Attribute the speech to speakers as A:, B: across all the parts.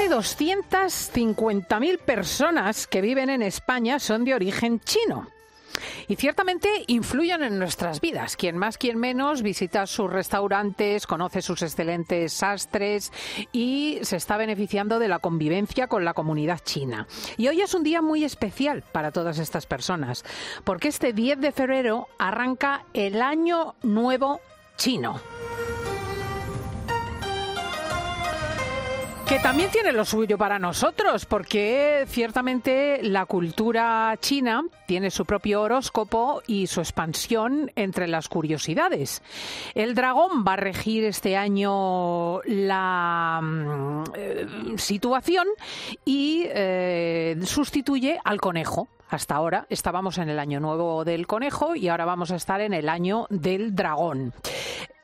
A: De 250.000 personas que viven en España son de origen chino. Y ciertamente influyen en nuestras vidas. Quien más, quien menos visita sus restaurantes, conoce sus excelentes sastres y se está beneficiando de la convivencia con la comunidad china. Y hoy es un día muy especial para todas estas personas, porque este 10 de febrero arranca el Año Nuevo Chino. Que también tiene lo suyo para nosotros, porque ciertamente la cultura china tiene su propio horóscopo y su expansión entre las curiosidades. El dragón va a regir este año la mm, eh, situación y eh, sustituye al conejo. Hasta ahora estábamos en el año nuevo del conejo y ahora vamos a estar en el año del dragón.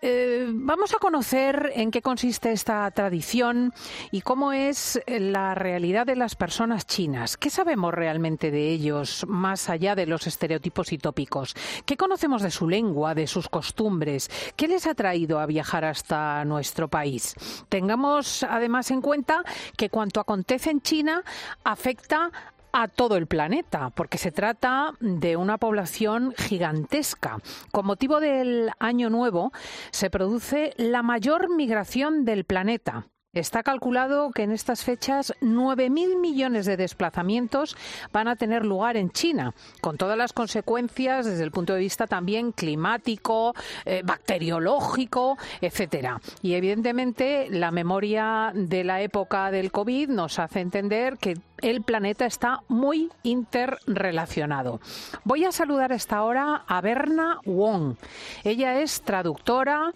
A: Eh, vamos a conocer en qué consiste esta tradición y cómo es la realidad de las personas chinas. ¿Qué sabemos realmente de ellos más allá de los estereotipos y tópicos? ¿Qué conocemos de su lengua, de sus costumbres? ¿Qué les ha traído a viajar hasta nuestro país? Tengamos además en cuenta que cuanto acontece en China afecta a todo el planeta, porque se trata de una población gigantesca. Con motivo del Año Nuevo se produce la mayor migración del planeta. Está calculado que en estas fechas 9.000 millones de desplazamientos van a tener lugar en China, con todas las consecuencias desde el punto de vista también climático, eh, bacteriológico, etcétera. Y evidentemente la memoria de la época del COVID nos hace entender que el planeta está muy interrelacionado. Voy a saludar esta hora a Berna Wong. Ella es traductora,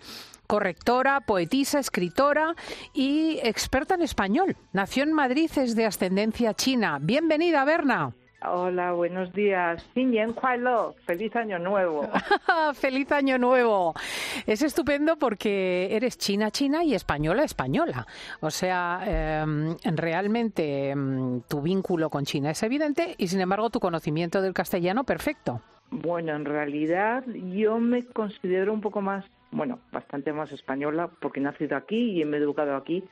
A: correctora, poetisa, escritora y experta en español. Nació en Madrid, es de ascendencia china. Bienvenida, Berna.
B: Hola, buenos días. Feliz año nuevo.
A: Feliz año nuevo. Es estupendo porque eres china, china y española, española. O sea, em, realmente em, tu vínculo con China es evidente y sin embargo tu conocimiento del castellano perfecto.
B: Bueno, en realidad yo me considero un poco más bueno, bastante más española porque he nacido aquí y me he educado aquí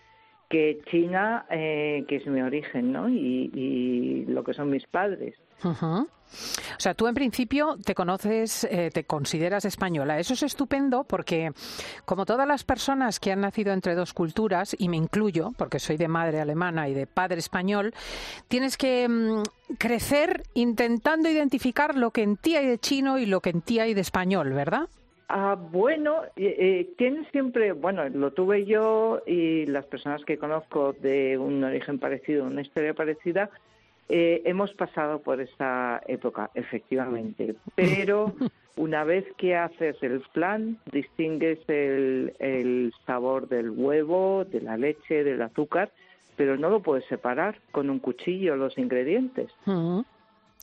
B: que China, eh, que es mi origen, ¿no? Y, lo que son mis padres.
A: O sea, tú en principio te conoces, eh, te consideras española. Eso es estupendo porque, como todas las personas que han nacido entre dos culturas, y me incluyo, porque soy de madre alemana y de padre español, tienes que mm, crecer intentando identificar lo que en ti hay de chino y lo que en ti hay de español, ¿verdad?
B: Ah, bueno, eh, tiene siempre, bueno, lo tuve yo y las personas que conozco de un origen parecido, una historia parecida, eh, hemos pasado por esa época, efectivamente. Pero una vez que haces el plan, distingues el, el sabor del huevo, de la leche, del azúcar, pero no lo puedes separar con un cuchillo los ingredientes.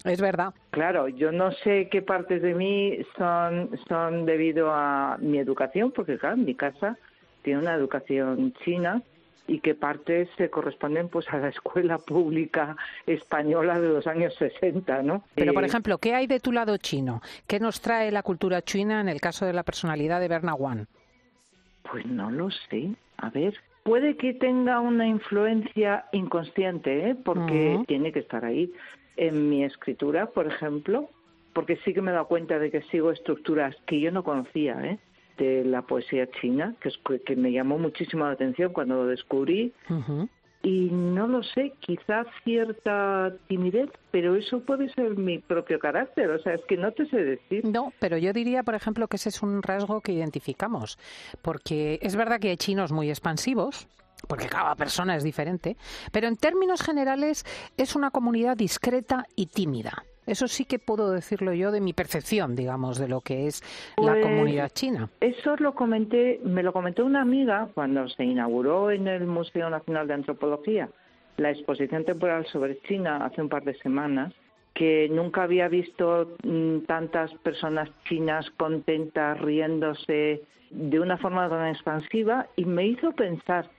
A: Es verdad.
B: Claro, yo no sé qué partes de mí son, son debido a mi educación, porque claro, mi casa tiene una educación china y qué partes se corresponden pues a la escuela pública española de los años 60, ¿no?
A: Pero por eh, ejemplo, ¿qué hay de tu lado chino? ¿Qué nos trae la cultura china en el caso de la personalidad de Berna?
B: Pues no lo sé. A ver, puede que tenga una influencia inconsciente, ¿eh? porque tiene que estar ahí en mi escritura, por ejemplo, porque sí que me he dado cuenta de que sigo estructuras que yo no conocía, ¿eh? de la poesía china, que, que me llamó muchísimo la atención cuando lo descubrí. Y no lo sé, quizás cierta timidez, pero eso puede ser mi propio carácter, o sea, es que no te sé decir.
A: No, pero yo diría, por ejemplo, que ese es un rasgo que identificamos, porque es verdad que hay chinos muy expansivos, porque cada persona es diferente, pero en términos generales es una comunidad discreta y tímida. Eso sí que puedo decirlo yo de mi percepción, digamos, de lo que es la pues, comunidad china.
B: Eso lo comenté, me lo comentó una amiga cuando se inauguró en el Museo Nacional de Antropología la exposición temporal sobre China hace un par de semanas, que nunca había visto mm, tantas personas chinas contentas, riéndose de una forma tan expansiva y me hizo pensar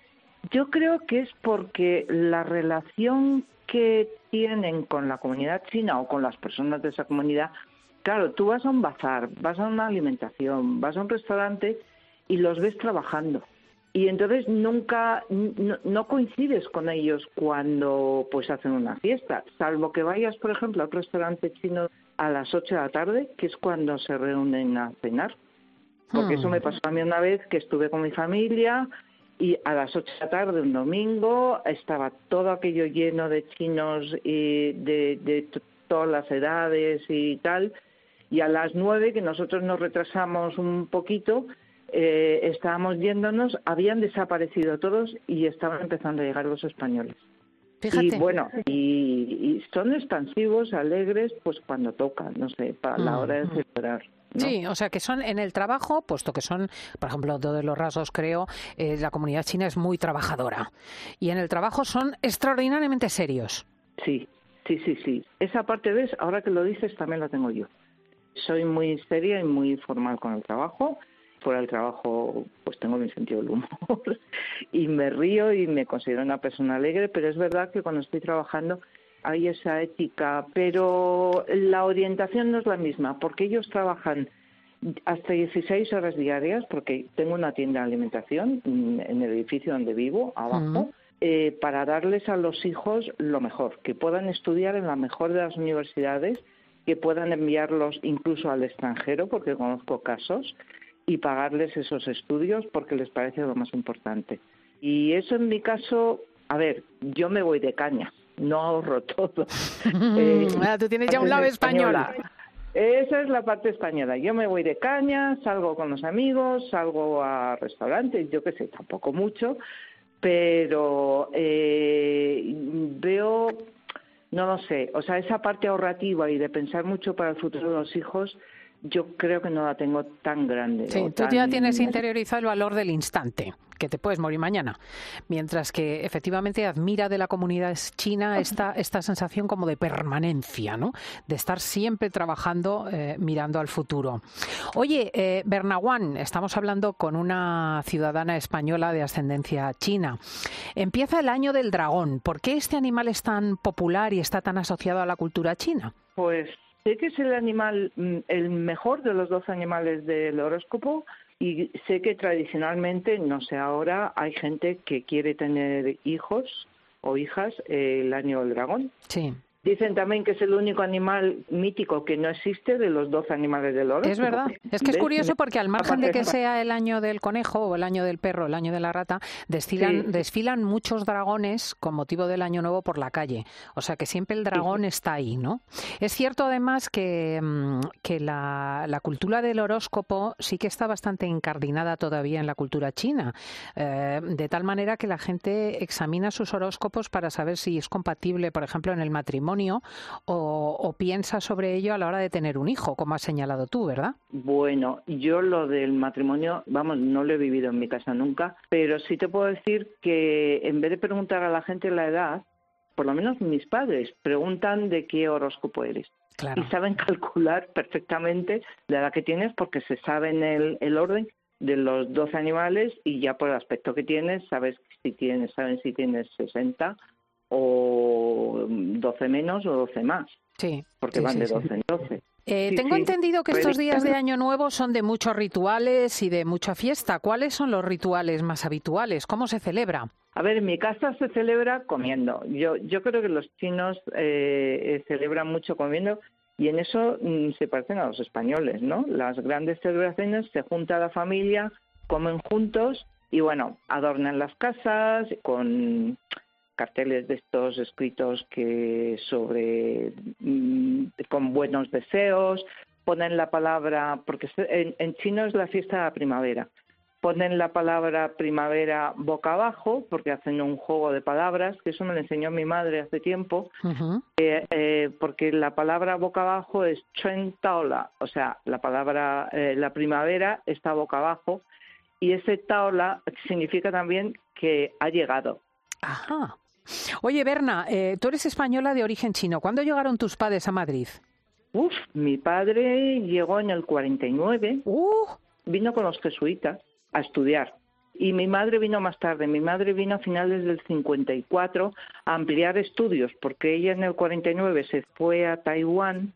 B: yo creo que es porque la relación que tienen con la comunidad china o con las personas de esa comunidad, claro, tú vas a un bazar, vas a una alimentación, vas a un restaurante y los ves trabajando. y entonces nunca no, coincides con ellos cuando pues hacen una fiesta, salvo que vayas, por ejemplo, a un restaurante chino a las 8 de la tarde, que es cuando se reúnen a cenar. Porque eso me hmm. pasó a mí una vez que estuve con mi familia y a las 8 de la tarde, un domingo, estaba todo aquello lleno de chinos y de, de todas las edades y tal. Y a las 9, que nosotros nos retrasamos un poquito, eh, estábamos yéndonos, habían desaparecido todos y estaban empezando a llegar los españoles. Y bueno, y, son expansivos, alegres, pues cuando tocan, no sé, para la hora de celebrar.
A: Sí, o sea que son en el trabajo, puesto que son, por ejemplo, todos los rasgos creo, eh, la comunidad china es muy trabajadora. Y en el trabajo son extraordinariamente serios.
B: Sí, sí, sí, sí. Esa parte, ves, ahora que lo dices, también la tengo yo. Soy muy seria y muy formal con el trajo fuera del trabajo pues tengo mi sentido del humor y me río y me considero una persona alegre, pero es verdad que cuando estoy trabajando hay esa ética, pero la orientación no es la misma, porque ellos trabajan hasta 16 horas diarias, porque tengo una tienda de alimentación en el edificio donde vivo, abajo, eh, para darles a los hijos lo mejor, que puedan estudiar en la mejor de las universidades, que puedan enviarlos incluso al extranjero, porque conozco casos, y pagarles esos estudios porque les parece lo más importante. Y eso en mi caso, a ver, yo me voy de caña, no ahorro todo.
A: eh, ah, tú tienes ya un lado español.
B: Esa es la parte española. Yo me voy de caña, salgo con los amigos, salgo a restaurantes, yo qué sé, tampoco mucho, pero eh, veo, no lo sé, o sea, esa parte ahorrativa y de pensar mucho para el futuro de los hijos, yo creo que no la tengo tan grande.
A: Sí, tú ya tienes interiorizado el valor del instante, que te puedes morir mañana. Mientras que efectivamente admira de la comunidad china esta, esta sensación como de permanencia, ¿no? De estar siempre trabajando, eh, mirando al futuro. Oye, eh, Bernaguán, estamos hablando con una ciudadana española de ascendencia china. Empieza el año del dragón. ¿Por qué este animal es tan popular y está tan asociado a la cultura china?
B: Pues Sé que es el animal, mm, el mejor de los dos animales del horóscopo y sé que tradicionalmente, no sé ahora, hay gente que quiere tener hijos o hijas el año del dragón.
A: Sí.
B: Dicen también que es el único animal mítico que no existe de los 12 animales del oro.
A: Es verdad. Es que es curioso porque al margen de que sea el año del conejo o el año del perro, el año de la rata, desfilan, desfilan muchos dragones con motivo del año nuevo por la calle. O sea que siempre el dragón está ahí, ¿no? Es cierto además que, mm, que la, cultura del horóscopo sí que está bastante incardinada todavía en la cultura china. Eh, de tal manera que la gente examina sus horóscopos para saber si es compatible, por ejemplo, en el matrimonio o, piensa sobre ello a la hora de tener un hijo, como has señalado tú, ¿verdad?
B: Bueno, yo lo del matrimonio, vamos, no lo he vivido en mi casa nunca, pero sí te puedo decir que en vez de preguntar a la gente la edad, por lo menos mis padres preguntan de qué horóscopo eres. Y saben calcular perfectamente la edad que tienes porque se sabe el, el orden de los 12 animales y ya por el aspecto que tienes sabes si tienes, saben si tienes 60 o 12 menos o 12 más.
A: Sí.
B: Porque van de 12 en 12.
A: Eh, tengo entendido que estos días de Año Nuevo son de muchos rituales y de mucha fiesta. ¿Cuáles son los rituales más habituales? ¿Cómo se celebra?
B: A ver, en mi casa se celebra comiendo. Yo, yo creo que los chinos eh, celebran mucho comiendo y en eso mm, se parecen a los españoles, ¿no? Las grandes celebraciones se junta la familia, comen juntos y bueno, adornan las casas con carteles de estos escritos que sobre mm, con buenos deseos, ponen la palabra, porque en, chino es la fiesta de la primavera, ponen la palabra primavera boca abajo, porque hacen un juego de palabras, que eso me lo enseñó mi madre hace tiempo, eh, eh, porque la palabra boca abajo es chen taola, o sea, la palabra, eh, la primavera está boca abajo, y ese taola significa también que ha llegado.
A: Ajá. Oye, Berna, eh, tú eres española de origen chino. ¿Cuándo llegaron tus padres a Madrid?
B: Uf, mi padre llegó en el 49. Uh. Vino con los jesuitas a estudiar. Y mi madre vino más tarde. Mi madre vino a finales del 54 a ampliar estudios, porque ella en el 49 se fue a Taiwán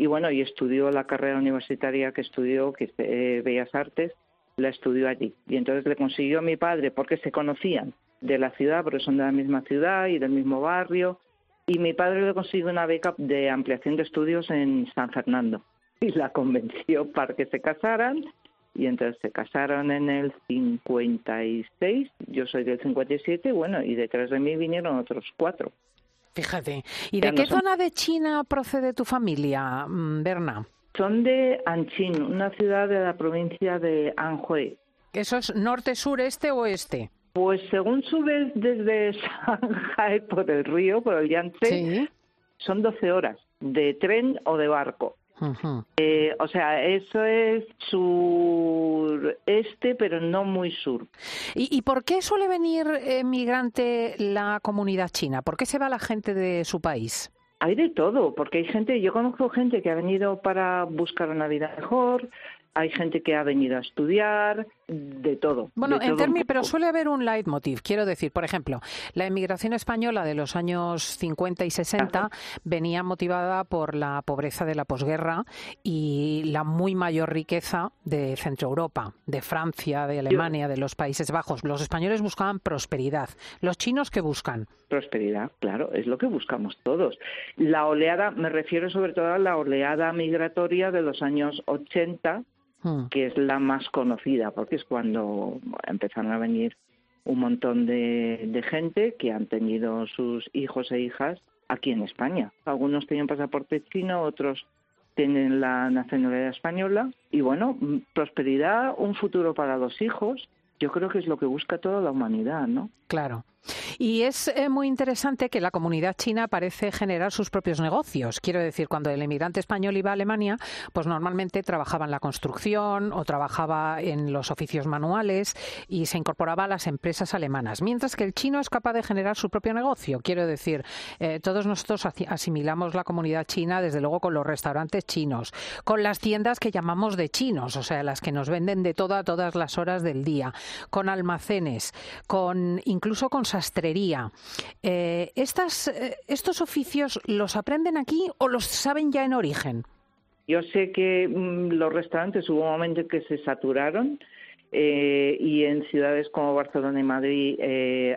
B: y bueno, y estudió la carrera universitaria que estudió, que eh, Bellas Artes, la estudió allí. Y entonces le consiguió a mi padre, porque se conocían de la ciudad, porque son de la misma ciudad y del mismo barrio. Y mi padre le consiguió una beca de ampliación de estudios en San Fernando. Y la convenció para que se casaran. Y entonces se casaron en el 56, yo soy del 57, bueno, y detrás de mí vinieron otros cuatro.
A: Fíjate. ¿Y de qué zona de China procede tu familia, mm, Berna?
B: Son de Anqing, una ciudad de la provincia de Anhui.
A: ¿Eso es norte, sur, este o oeste?
B: Pues según subes desde Shanghai por el río, por el Yangtze, son 12 horas de tren o de barco. Eh, o sea, eso es sureste, pero no muy sur.
A: ¿Y, ¿Y, por qué suele venir migrante la comunidad china? ¿Por qué se va la gente de su país?
B: Hay de todo, porque hay gente, yo conozco gente que ha venido para buscar una vida mejor, hay gente que ha venido a estudiar, de todo.
A: Bueno, en términos, pero suele haber un leitmotiv. Quiero decir, por ejemplo, la inmigración española de los años 50 y 60 venía motivada por la pobreza de la posguerra y la muy mayor riqueza de Centro Europa, de Francia, de Alemania, de los Países Bajos. Los españoles buscaban prosperidad. ¿Los chinos qué buscan?
B: Prosperidad, claro, es lo que buscamos todos. La oleada, me refiero sobre todo a la oleada migratoria de los años 80 Hmm. que es la más conocida, porque es cuando empezaron a venir un montón de, gente que han tenido sus hijos e hijas aquí en España. Algunos tienen pasaporte chino, otros tienen la nacionalidad española y bueno, prosperidad, un futuro para los hijos, yo creo que es lo que busca toda la humanidad, ¿no?
A: Claro. Y es eh, muy interesante que la comunidad china parece generar sus propios negocios. Quiero decir, cuando el emigrante español iba a Alemania, pues normalmente trabajaba en la construcción o trabajaba en los oficios manuales y se incorporaba a las empresas alemanas. Mientras que el chino es capaz de generar su propio negocio. Quiero decir, eh, todos nosotros asimilamos la comunidad china, desde luego, con los restaurantes chinos, con las tiendas que llamamos de chinos, o sea, las que nos venden de todo a todas las horas del día, con almacenes, con incluso con sastrería. Eh, estas, eh, ¿Estos oficios los aprenden aquí o los saben ya en origen?
B: Yo sé que mm, los restaurantes hubo un momento en que se saturaron eh, y en ciudades como Barcelona y Madrid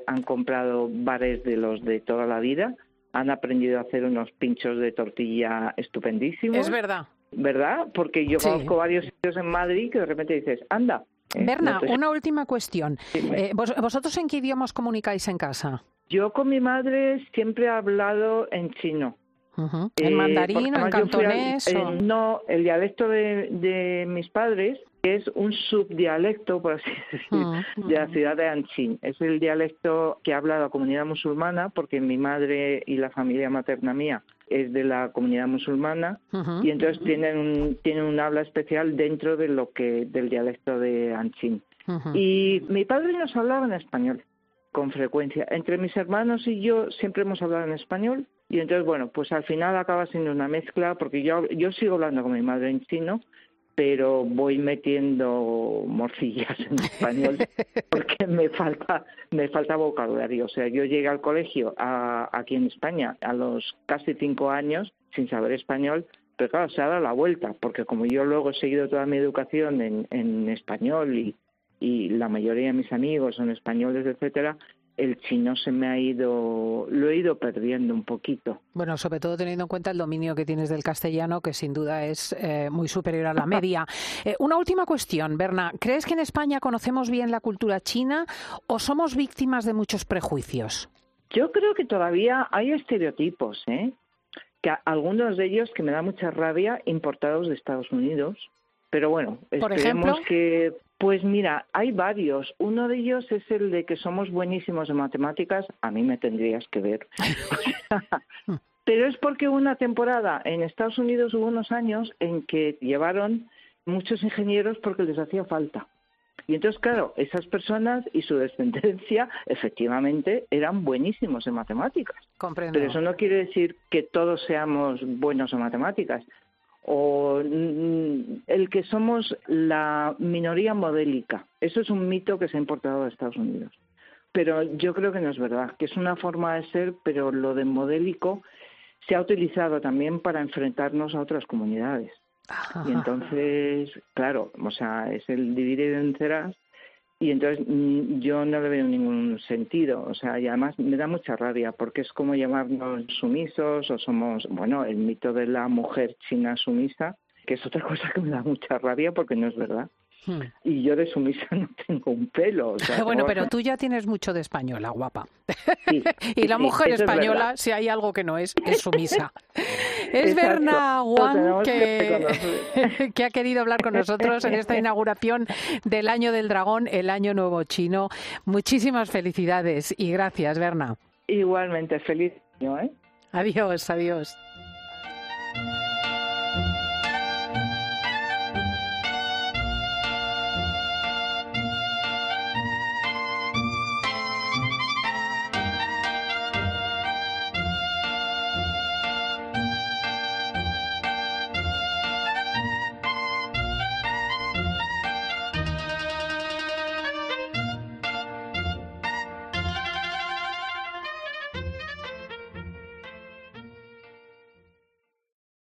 B: han comprado bares de los de toda la vida, han aprendido a hacer unos pinchos de tortilla estupendísimos.
A: Es verdad.
B: ¿Verdad? Porque yo conozco varios sitios en Madrid que de repente dices, anda,
A: eh, Berna, una última cuestión. Eh, ¿Vosotros en qué idiomas comunicáis en casa?
B: Yo con mi madre siempre he hablado en chino.
A: ¿En eh, mandarín o en cantonés?
B: no, el dialecto de, mis padres es un subdialecto, por así decir, de la ciudad de Anqing. Es el dialecto que habla la comunidad musulmana, porque mi madre y la familia materna mía es de la comunidad musulmana y entonces tienen un, tienen un habla especial dentro de lo que del dialecto de Anqing. Y mi padre nos hablaba en español con frecuencia. Entre mis hermanos y yo siempre hemos hablado en español y entonces, bueno, pues al final acaba siendo una mezcla porque yo, yo sigo hablando con mi madre en chino, pero voy metiendo morcillas en español porque me falta me falta vocabulario. O sea, yo llegué al colegio aquí en España a los casi cinco años sin saber español, pero claro, se ha dado la vuelta, porque como yo luego he seguido toda mi educación en, en español y, y la mayoría de mis amigos son españoles, etcétera, el chino se me ha ido, lo he ido perdiendo un poquito.
A: Bueno, sobre todo teniendo en cuenta el dominio que tienes del castellano, que sin duda es eh, muy superior a la media. Eh, una última cuestión, Berna. ¿Crees que en España conocemos bien la cultura china o somos víctimas de muchos prejuicios?
B: Yo creo que todavía hay estereotipos, ¿eh? que algunos de ellos que me da mucha rabia importados de Estados Unidos. Pero bueno,
A: ¿Por ejemplo?
B: que pues mira, hay varios. Uno de ellos es el de que somos buenísimos en matemáticas. A mí me tendrías que ver. Pero es porque una temporada en Estados Unidos hubo unos años en que llevaron muchos ingenieros porque les hacía falta. Y entonces, claro, esas personas y su descendencia efectivamente eran buenísimos en matemáticas.
A: Comprendo.
B: Pero eso no quiere decir que todos seamos buenos en matemáticas o mm, el que somos la minoría modélica. Eso es un mito que se ha importado de Estados Unidos. Pero yo creo que no es verdad, que es una forma de ser, pero lo de modélico se ha utilizado también para enfrentarnos a otras comunidades. Y entonces, claro, o sea, es el dividir en ceras y entonces mm, yo no le veo ningún sentido, o sea, y además me da mucha rabia porque es como llamarnos sumisos o somos, bueno, el mito de la mujer china sumisa, que es otra cosa que me da mucha rabia porque no es verdad. Hmm. Y yo de sumisa no tengo un pelo.
A: bueno, pero tú ya tienes mucho de española, guapa. y la mujer española, si hay algo que no es, es sumisa. Es Berna Wang que, que ha querido hablar con nosotros en esta inauguración del Año del Dragón, el Año Nuevo Chino. Muchísimas felicidades y gracias, Berna.
B: Igualmente, feliz año. ¿eh?
A: Adiós, adiós.